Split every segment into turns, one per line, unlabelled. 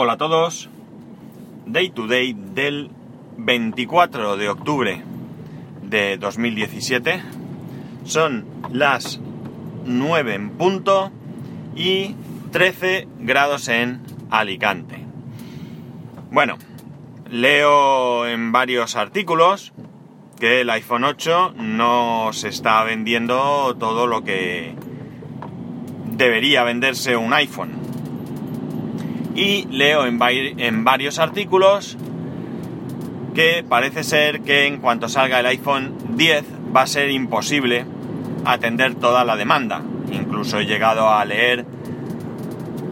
Hola a todos. Day to day del 24 de octubre de 2017. Son las 9 en punto y 13 grados en Alicante. Bueno, leo en varios artículos que el iPhone 8 no se está vendiendo todo lo que debería venderse un iPhone. Y leo en, varios artículos que parece ser que en cuanto salga el iPhone 10 va a ser imposible atender toda la demanda. Incluso he llegado a leer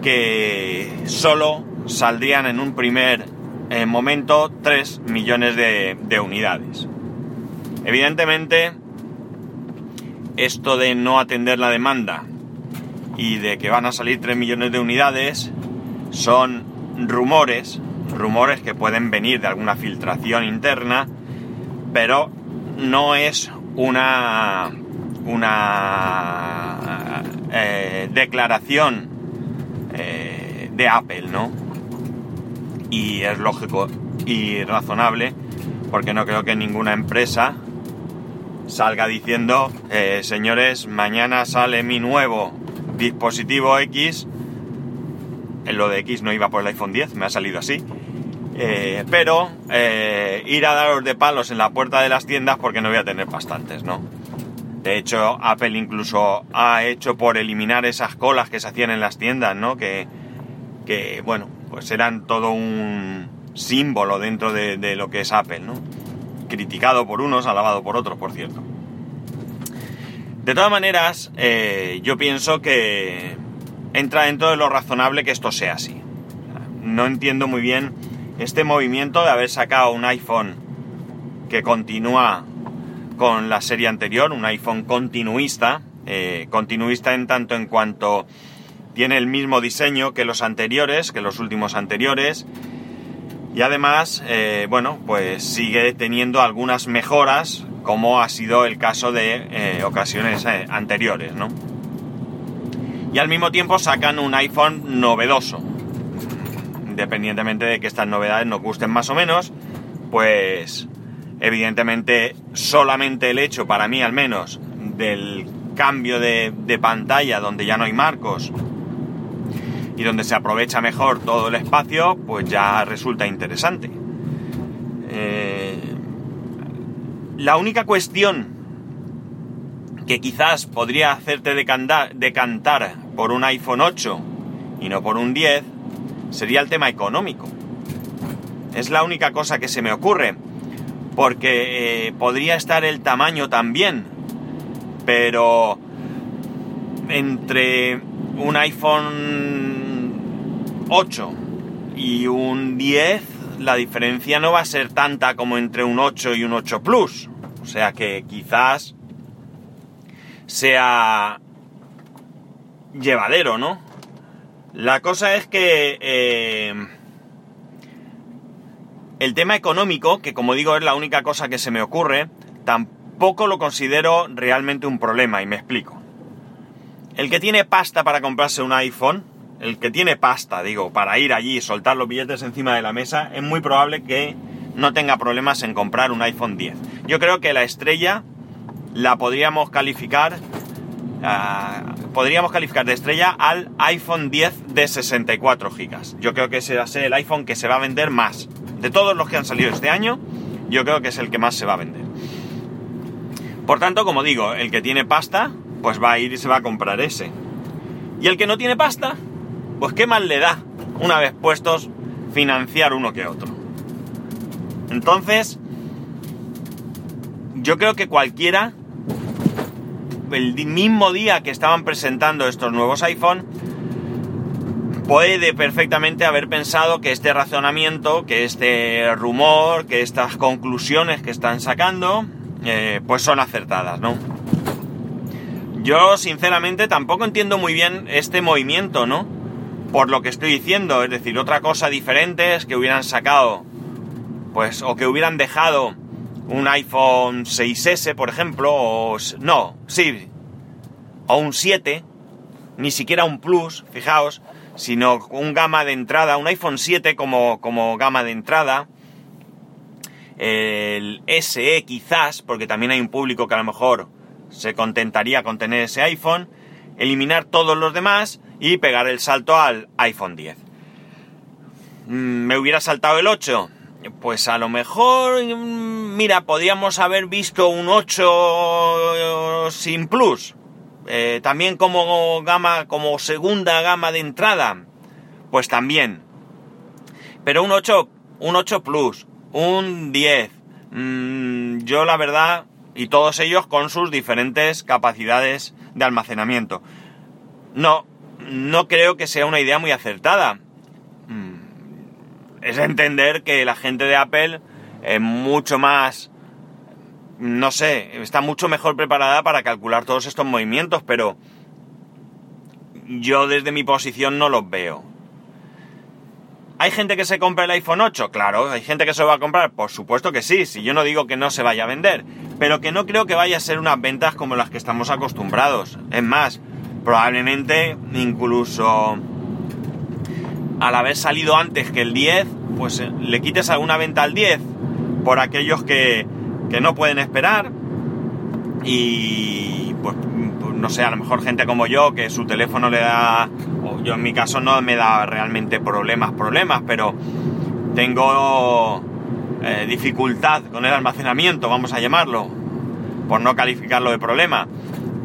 que solo saldrían en un primer eh, momento 3 millones de, de unidades. Evidentemente, esto de no atender la demanda y de que van a salir 3 millones de unidades son rumores, rumores que pueden venir de alguna filtración interna, pero no es una, una eh, declaración eh, de Apple, ¿no? Y es lógico y razonable, porque no creo que ninguna empresa salga diciendo, eh, señores, mañana sale mi nuevo dispositivo X, lo de X no iba por el iPhone 10, me ha salido así, eh, pero eh, ir a daros de palos en la puerta de las tiendas porque no voy a tener bastantes, ¿no? De hecho, Apple incluso ha hecho por eliminar esas colas que se hacían en las tiendas, ¿no? Que, que bueno, pues eran todo un símbolo dentro de, lo que es Apple, ¿no? Criticado por unos, alabado por otros, por cierto. De todas maneras, eh, yo pienso que entra dentro de lo razonable que esto sea así. No entiendo muy bien este movimiento de haber sacado un iPhone que continúa con la serie anterior, un iPhone continuista, eh, continuista en tanto en cuanto tiene el mismo diseño que los anteriores, que los últimos anteriores, y además, eh, bueno, pues sigue teniendo algunas mejoras como ha sido el caso de eh, ocasiones anteriores, ¿no? Y al mismo tiempo sacan un iPhone novedoso. Independientemente de que estas novedades nos gusten más o menos, pues evidentemente solamente el hecho, para mí al menos, del cambio de, pantalla donde ya no hay marcos y donde se aprovecha mejor todo el espacio, pues ya resulta interesante. Eh, la única cuestión que quizás podría hacerte decantar, por un iPhone 8 y no por un 10 sería el tema económico. Es la única cosa que se me ocurre, porque eh, podría estar el tamaño también, pero entre un iPhone 8 y un 10 la diferencia no va a ser tanta como entre un 8 y un 8 Plus. O sea que quizás sea llevadero, ¿no? La cosa es que eh, el tema económico, que como digo es la única cosa que se me ocurre, tampoco lo considero realmente un problema y me explico. El que tiene pasta para comprarse un iPhone, el que tiene pasta, digo, para ir allí y soltar los billetes encima de la mesa, es muy probable que no tenga problemas en comprar un iPhone 10. Yo creo que la estrella la podríamos calificar, uh, podríamos calificar de estrella al iPhone 10 de 64 GB. Yo creo que ese va a ser el iPhone que se va a vender más. De todos los que han salido este año, yo creo que es el que más se va a vender. Por tanto, como digo, el que tiene pasta, pues va a ir y se va a comprar ese. Y el que no tiene pasta, pues qué mal le da, una vez puestos, financiar uno que otro. Entonces, yo creo que cualquiera, el mismo día que estaban presentando estos nuevos iPhone, puede perfectamente haber pensado que este razonamiento, que este rumor, que estas conclusiones que están sacando, eh, pues son acertadas, ¿no? Yo sinceramente tampoco entiendo muy bien este movimiento, ¿no? por lo que estoy diciendo. Es decir, otra cosa diferente es que hubieran sacado, pues, o que hubieran dejado un iPhone 6S, por ejemplo, o no, sí, o un 7, ni siquiera un Plus, fijaos, sino un gama de entrada, un iPhone 7 como, como gama de entrada, el SE quizás, porque también hay un público que a lo mejor se contentaría con tener ese iPhone, eliminar todos los demás y pegar el salto al iPhone 10. Mm, ¿Me hubiera saltado el 8? Pues a lo mejor, mm, mira, podríamos haber visto un 8 sin plus. Eh, también como gama, como segunda gama de entrada. Pues también. Pero un 8, un 8 plus, un 10. Mm, yo la verdad, y todos ellos con sus diferentes capacidades de almacenamiento. No, no creo que sea una idea muy acertada. Es entender que la gente de Apple es mucho más, no sé, está mucho mejor preparada para calcular todos estos movimientos, pero yo desde mi posición no los veo. ¿Hay gente que se compra el iPhone 8? Claro, hay gente que se lo va a comprar. Por supuesto que sí, si yo no digo que no se vaya a vender. Pero que no creo que vaya a ser unas ventas como las que estamos acostumbrados. Es más, probablemente incluso al haber salido antes que el 10, pues eh, le quites alguna venta al 10 por aquellos que, que no pueden esperar. Y pues, pues no sé, a lo mejor gente como yo que su teléfono le da yo en mi caso no me da realmente problemas, problemas, pero tengo eh, dificultad con el almacenamiento, vamos a llamarlo, por no calificarlo de problema.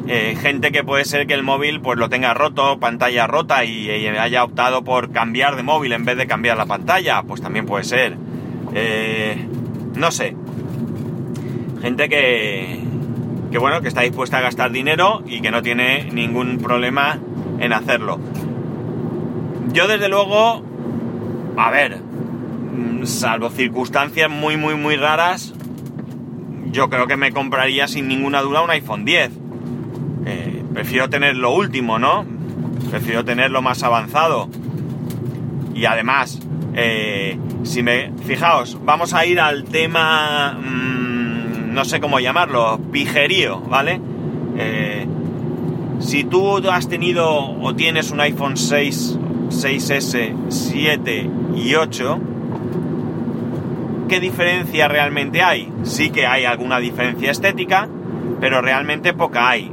Eh, gente que puede ser que el móvil pues lo tenga roto, pantalla rota y, haya optado por cambiar de móvil en vez de cambiar la pantalla, pues también puede ser. Eh, no sé. Gente que, que bueno, que está dispuesta a gastar dinero y que no tiene ningún problema en hacerlo. Yo desde luego, a ver, mm, salvo circunstancias muy, muy, muy raras, yo creo que me compraría sin ninguna duda un iPhone 10. Prefiero tener lo último, ¿no? Prefiero tener lo más avanzado. Y además, eh, si me... Fijaos, vamos a ir al tema... Mm, no sé cómo llamarlo, pijerío, ¿vale? Eh, si tú has tenido o tienes un iPhone 6 6S, 7 y 8, ¿qué diferencia realmente hay? Sí que hay alguna diferencia estética, pero realmente poca hay.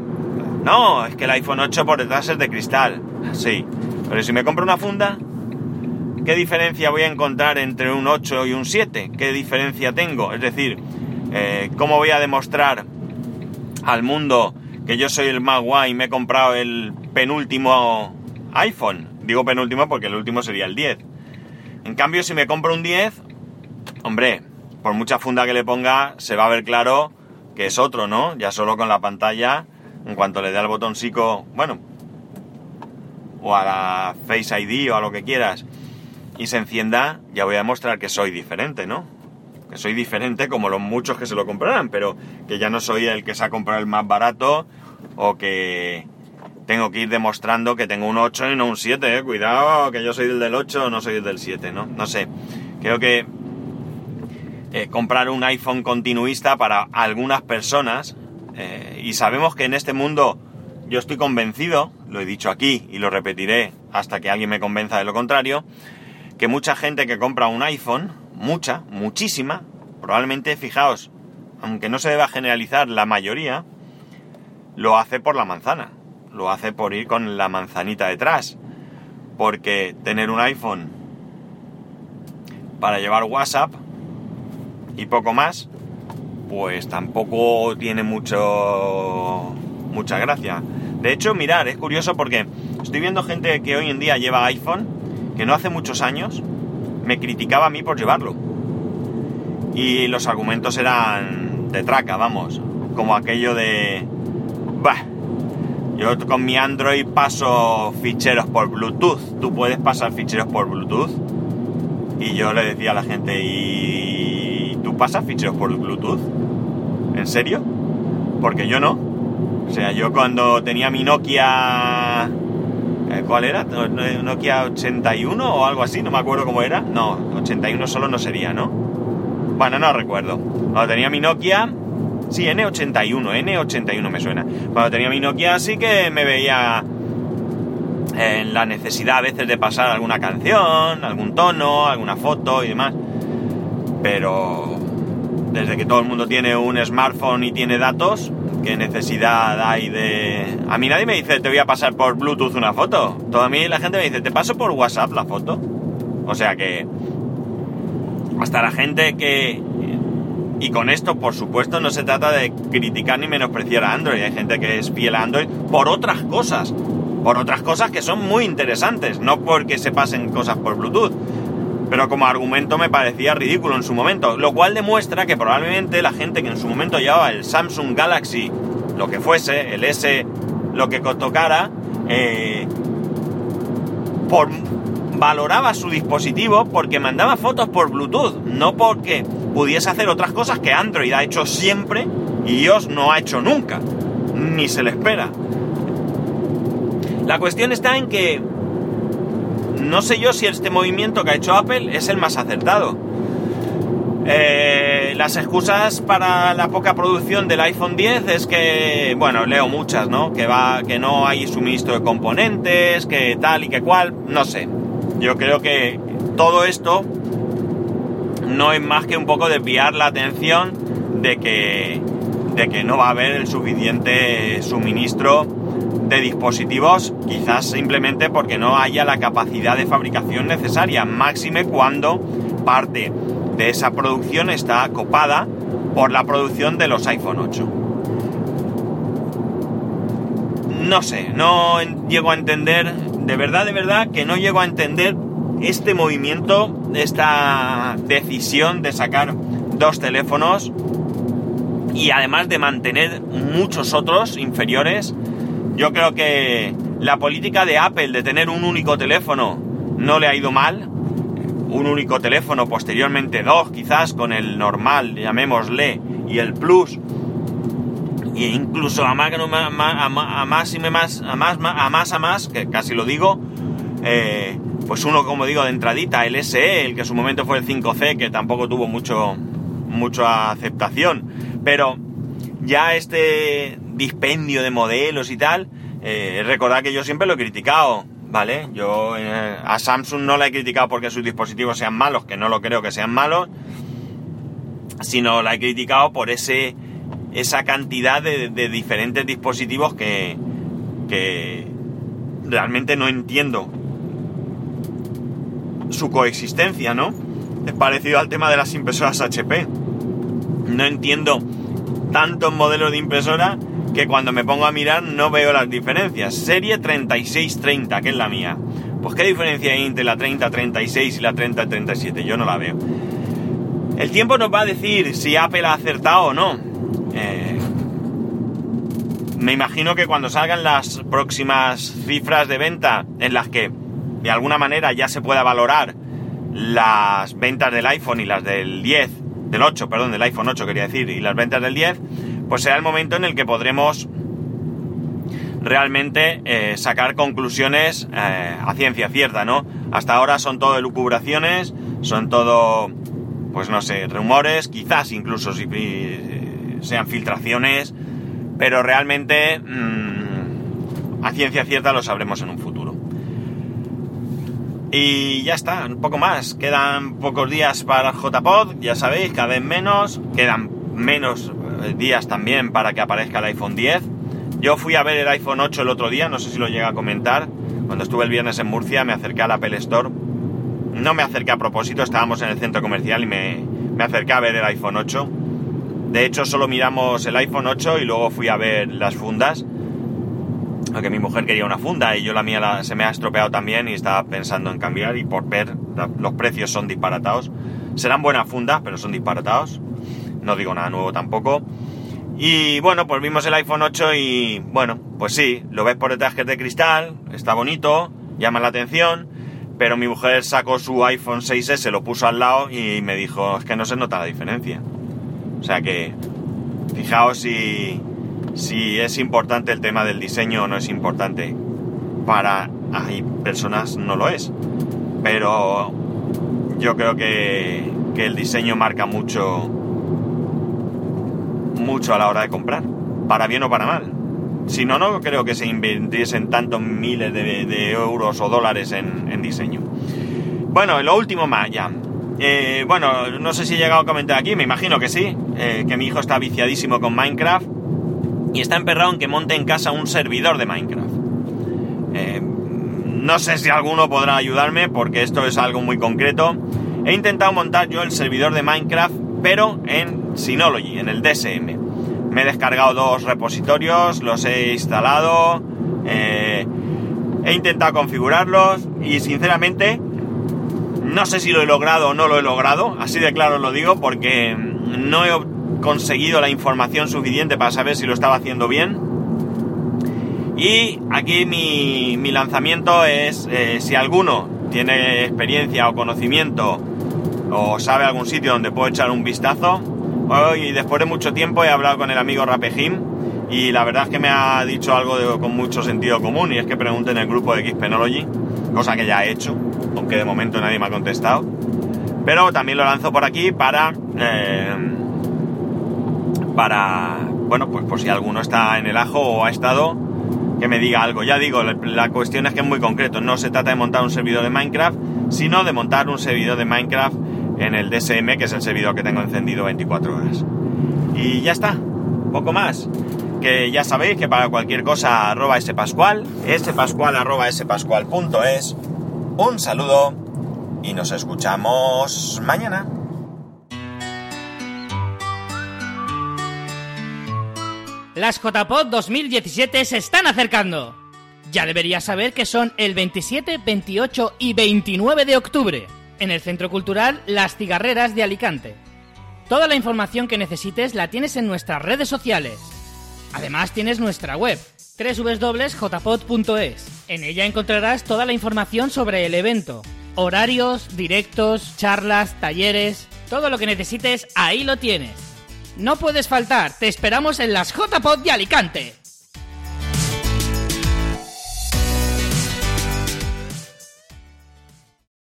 No, es que el iPhone 8 por detrás es de cristal. Sí, pero si me compro una funda, ¿qué diferencia voy a encontrar entre un 8 y un 7? ¿Qué diferencia tengo? Es decir, eh, ¿cómo voy a demostrar al mundo que yo soy el más guay y me he comprado el penúltimo iPhone? Digo penúltimo porque el último sería el 10. En cambio, si me compro un 10, hombre, por mucha funda que le ponga, se va a ver claro que es otro, ¿no? Ya solo con la pantalla, en cuanto le dé al botoncito, bueno, o a la Face ID o a lo que quieras, y se encienda, ya voy a demostrar que soy diferente, ¿no? Que soy diferente como los muchos que se lo comprarán, pero que ya no soy el que se ha comprado el más barato o que tengo que ir demostrando que tengo un 8 y no un 7, ¿eh? Cuidado, que yo soy del 8, no soy el del 7, ¿no? No sé. Creo que eh, comprar un iPhone continuista para algunas personas, eh, y sabemos que en este mundo yo estoy convencido, lo he dicho aquí y lo repetiré hasta que alguien me convenza de lo contrario, que mucha gente que compra un iPhone, mucha, muchísima, probablemente, fijaos, aunque no se deba generalizar la mayoría, lo hace por la manzana lo hace por ir con la manzanita detrás. Porque tener un iPhone para llevar WhatsApp y poco más, pues tampoco tiene mucho mucha gracia. De hecho, mirar, es curioso porque estoy viendo gente que hoy en día lleva iPhone, que no hace muchos años me criticaba a mí por llevarlo. Y los argumentos eran de traca, vamos, como aquello de... Bah, yo con mi Android paso ficheros por Bluetooth. ¿Tú puedes pasar ficheros por Bluetooth? Y yo le decía a la gente, ¿y tú pasas ficheros por Bluetooth? ¿En serio? Porque yo no. O sea, yo cuando tenía mi Nokia... Eh, ¿Cuál era? ¿Nokia 81 o algo así? No me acuerdo cómo era. No, 81 solo no sería, ¿no? Bueno, no recuerdo. Cuando tenía mi Nokia Sí, N81, N81 me suena. Cuando tenía mi Nokia sí que me veía en la necesidad a veces de pasar alguna canción, algún tono, alguna foto y demás. Pero desde que todo el mundo tiene un smartphone y tiene datos, ¿qué necesidad hay de...? A mí nadie me dice, te voy a pasar por Bluetooth una foto. Toda a mí la gente me dice, te paso por WhatsApp la foto. O sea que... Hasta la gente que... Y con esto, por supuesto, no se trata de criticar ni menospreciar a Android. Hay gente que es fiel Android por otras cosas. Por otras cosas que son muy interesantes. No porque se pasen cosas por Bluetooth pero como argumento me parecía ridículo en su momento, lo cual demuestra que probablemente la gente que en su momento llevaba el Samsung Galaxy, lo que fuese, el S, lo que tocara, eh, por, valoraba su dispositivo porque mandaba fotos por Bluetooth, no porque pudiese hacer otras cosas que Android ha hecho siempre y iOS no ha hecho nunca, ni se le espera. La cuestión está en que no sé yo si este movimiento que ha hecho Apple es el más acertado. Eh, las excusas para la poca producción del iPhone 10 es que, bueno, leo muchas, ¿no? Que va, que no hay suministro de componentes, que tal y que cual, no sé. Yo creo que todo esto no es más que un poco desviar la atención de que, de que no va a haber el suficiente suministro de dispositivos, quizás simplemente porque no haya la capacidad de fabricación necesaria, máxime cuando parte de esa producción está copada por la producción de los iPhone 8. No sé, no llego a entender, de verdad, de verdad, que no llego a entender este movimiento, esta decisión de sacar dos teléfonos y además de mantener muchos otros inferiores yo creo que la política de Apple de tener un único teléfono no le ha ido mal. Un único teléfono, posteriormente dos, quizás con el normal, llamémosle, y el Plus. E incluso a más, y más, a más, a más, a más, que casi lo digo, eh, pues uno, como digo, de entradita, el SE, el que en su momento fue el 5C, que tampoco tuvo mucho, mucha aceptación. Pero ya este dispendio de modelos y tal, eh, recordad que yo siempre lo he criticado, ¿vale? Yo eh, a Samsung no la he criticado porque sus dispositivos sean malos, que no lo creo que sean malos, sino la he criticado por ese esa cantidad de, diferentes dispositivos que, que realmente no entiendo su coexistencia, ¿no? Es parecido al tema de las impresoras HP. No entiendo tantos modelos de impresora que cuando me pongo a mirar no veo las diferencias. Serie 3630, que es la mía. Pues qué diferencia hay entre la 3036 y la 3037, yo no la veo. El tiempo nos va a decir si Apple ha acertado o no. Eh, me imagino que cuando salgan las próximas cifras de venta en las que de alguna manera ya se pueda valorar las ventas del iPhone y las del 10, del 8, perdón, del iPhone 8 quería decir, y las ventas del 10, pues será el momento en el que podremos realmente eh, sacar conclusiones eh, a ciencia cierta, ¿no? Hasta ahora son todo elucubraciones, son todo, pues no sé, rumores, quizás incluso si sean filtraciones, pero realmente mm, a ciencia cierta lo sabremos en un futuro. Y ya está, un poco más. Quedan pocos días para JPod, ya sabéis, cada vez menos. Quedan menos eh, días también para que aparezca el iPhone 10. Yo fui a ver el iPhone 8 el otro día, no sé si lo llega a comentar. Cuando estuve el viernes en Murcia me acerqué al Apple Store. No me acerqué a propósito, estábamos en el centro comercial y me, me acerqué a ver el iPhone 8. De hecho, solo miramos el iPhone 8 y luego fui a ver las fundas. Aunque mi mujer quería una funda y yo la mía se me ha estropeado también y estaba pensando en cambiar y por ver los precios son disparatados. Serán buenas fundas, pero son disparatados no digo nada nuevo tampoco. Y bueno, pues vimos el iPhone 8 y bueno, pues sí, lo ves por detrás que es de cristal, está bonito, llama la atención, pero mi mujer sacó su iPhone 6S, lo puso al lado y me dijo, es que no se nota la diferencia. O sea que, fijaos si, si es importante el tema del diseño o no es importante. Para hay personas no lo es, pero yo creo que, que el diseño marca mucho mucho a la hora de comprar, para bien o para mal. Si no, no creo que se invirtiesen tantos miles de, euros o dólares en, diseño. Bueno, lo último más ya. Eh, bueno, no sé si he llegado a comentar aquí, me imagino que sí, eh, que mi hijo está viciadísimo con Minecraft y está emperrado en que monte en casa un servidor de Minecraft. Eh, no sé si alguno podrá ayudarme porque esto es algo muy concreto. He intentado montar yo el servidor de Minecraft, pero en Synology, en el DSM. Me he descargado dos repositorios, los he instalado, he intentado configurarlos y sinceramente no sé si lo he logrado o no lo he logrado, así de claro lo digo, porque no he conseguido la información suficiente para saber si lo estaba haciendo bien. Y aquí mi, lanzamiento es, eh, si alguno tiene experiencia o conocimiento o sabe algún sitio donde puedo echar un vistazo, hoy después de mucho tiempo he hablado con el amigo Rapejim y la verdad es que me ha dicho algo con mucho sentido común y es que pregunte en el grupo de Xpenology, cosa que ya he hecho aunque de momento nadie me ha contestado. Pero también lo lanzo por aquí para... Eh, para... Bueno, pues por si alguno está en el ajo o ha estado, que me diga algo. Ya digo, la cuestión es que es muy concreto. No se trata de montar un servidor de Minecraft, sino de montar un servidor de Minecraft en el DSM, que es el servidor que tengo encendido 24 horas. Y ya está, poco más. Que ya sabéis que para cualquier cosa arroba spascual, spascual arroba spascual.es un saludo y nos escuchamos mañana.
Las JPod 2017 se están acercando. Ya deberías saber que son el 27, 28 y 29 de octubre, en el Centro Cultural Las Cigarreras de Alicante. Toda la información que necesites la tienes en nuestras redes sociales. Además tienes nuestra web, www.jpod.es. En ella encontrarás toda la información sobre el evento, horarios, directos, charlas, talleres, todo lo que necesites, ahí lo tienes. No puedes faltar, te esperamos en las JPod de Alicante.